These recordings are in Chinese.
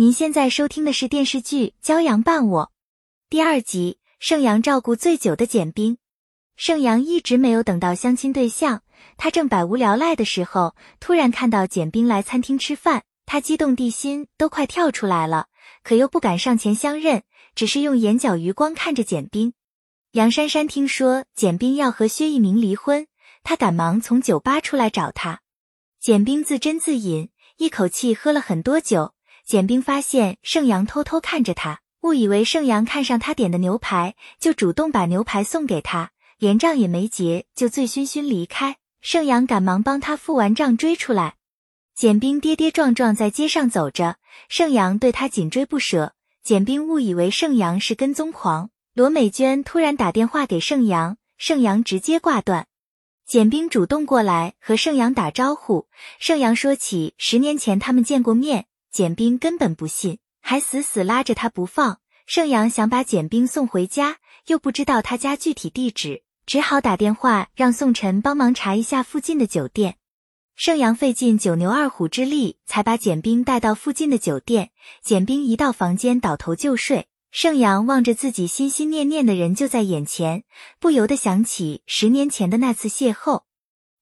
您现在收听的是电视剧《骄阳伴我》第二集。盛阳照顾最久的简冰，盛阳一直没有等到相亲对象。他正百无聊赖的时候，突然看到简冰来餐厅吃饭，他激动地心都快跳出来了，可又不敢上前相认，只是用眼角余光看着简冰。杨珊珊听说简冰要和薛一鸣离婚，她赶忙从酒吧出来找他。简冰自斟自饮，一口气喝了很多酒。简冰发现盛阳偷偷看着他，误以为盛阳看上他点的牛排，就主动把牛排送给他，连账也没结，就醉醺醺离开。盛阳赶忙帮他付完账，追出来。简冰跌跌撞撞在街上走着，盛阳对他紧追不舍。简冰误以为盛阳是跟踪狂。罗美娟突然打电话给盛阳，盛阳直接挂断。简冰主动过来和盛阳打招呼，盛阳说起十年前他们见过面。简冰根本不信，还死死拉着他不放。盛阳想把简冰送回家，又不知道他家具体地址，只好打电话让宋晨帮忙查一下附近的酒店。盛阳费尽九牛二虎之力，才把简冰带到附近的酒店。简冰一到房间，倒头就睡。盛阳望着自己心心念念的人就在眼前，不由得想起十年前的那次邂逅。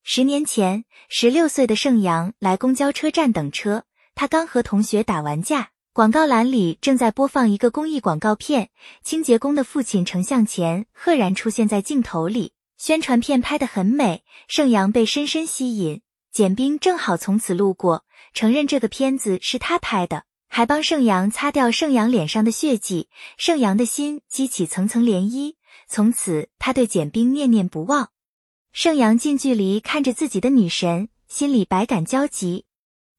十年前，十六岁的盛阳来公交车站等车。他刚和同学打完架，广告栏里正在播放一个公益广告片，清洁工的父亲程向前赫然出现在镜头里，宣传片拍得很美，盛阳被深深吸引。简冰正好从此路过，承认这个片子是他拍的，还帮盛阳擦掉盛阳脸上的血迹。盛阳的心激起层层涟漪，从此他对简冰念念不忘。盛阳近距离看着自己的女神，心里百感交集。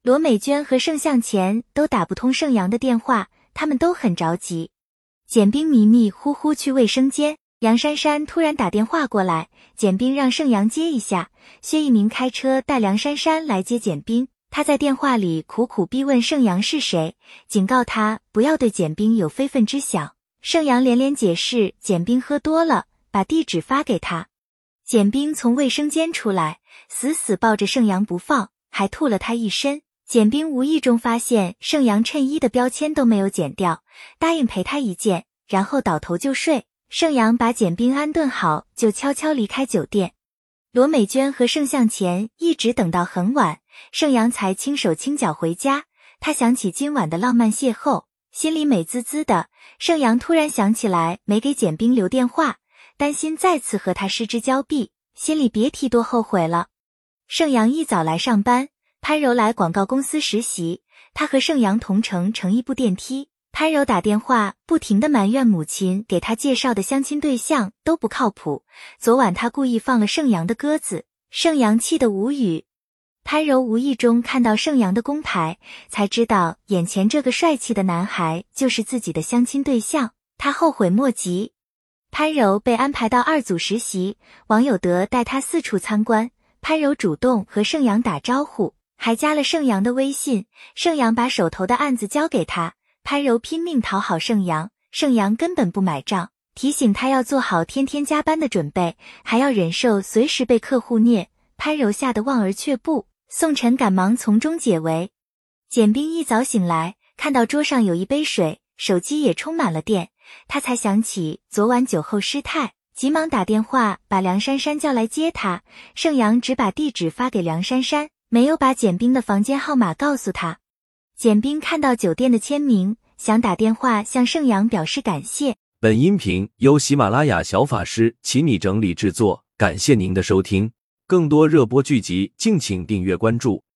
罗美娟和盛向前都打不通盛阳的电话，他们都很着急。简冰迷迷糊糊去卫生间，杨珊珊突然打电话过来，简冰让盛阳接一下。薛一鸣开车带梁珊珊来接简冰，他在电话里苦苦逼问盛阳是谁，警告他不要对简冰有非分之想。盛阳连连解释，简冰喝多了，把地址发给他。简冰从卫生间出来，死死抱着盛阳不放，还吐了他一身。简冰无意中发现盛阳衬衣的标签都没有剪掉，答应陪他一件，然后倒头就睡。盛阳把简冰安顿好，就悄悄离开酒店。罗美娟和盛向前一直等到很晚，盛阳才轻手轻脚回家。他想起今晚的浪漫邂逅，心里美滋滋的。盛阳突然想起来没给简冰留电话，担心再次和他失之交臂，心里别提多后悔了。盛阳一早来上班。潘柔来广告公司实习，他和盛阳同乘乘一部电梯。潘柔打电话，不停的埋怨母亲给他介绍的相亲对象都不靠谱。昨晚他故意放了盛阳的鸽子，盛阳气得无语。潘柔无意中看到盛阳的工牌，才知道眼前这个帅气的男孩就是自己的相亲对象，他后悔莫及。潘柔被安排到二组实习，王有德带他四处参观，潘柔主动和盛阳打招呼。还加了盛阳的微信，盛阳把手头的案子交给他，潘柔拼命讨好盛阳，盛阳根本不买账，提醒他要做好天天加班的准备，还要忍受随时被客户虐，潘柔吓得望而却步。宋晨赶忙从中解围。简冰一早醒来，看到桌上有一杯水，手机也充满了电，他才想起昨晚酒后失态，急忙打电话把梁珊珊叫来接他。盛阳只把地址发给梁珊珊。没有把简冰的房间号码告诉他。简冰看到酒店的签名，想打电话向盛阳表示感谢。本音频由喜马拉雅小法师请你整理制作，感谢您的收听。更多热播剧集，敬请订阅关注。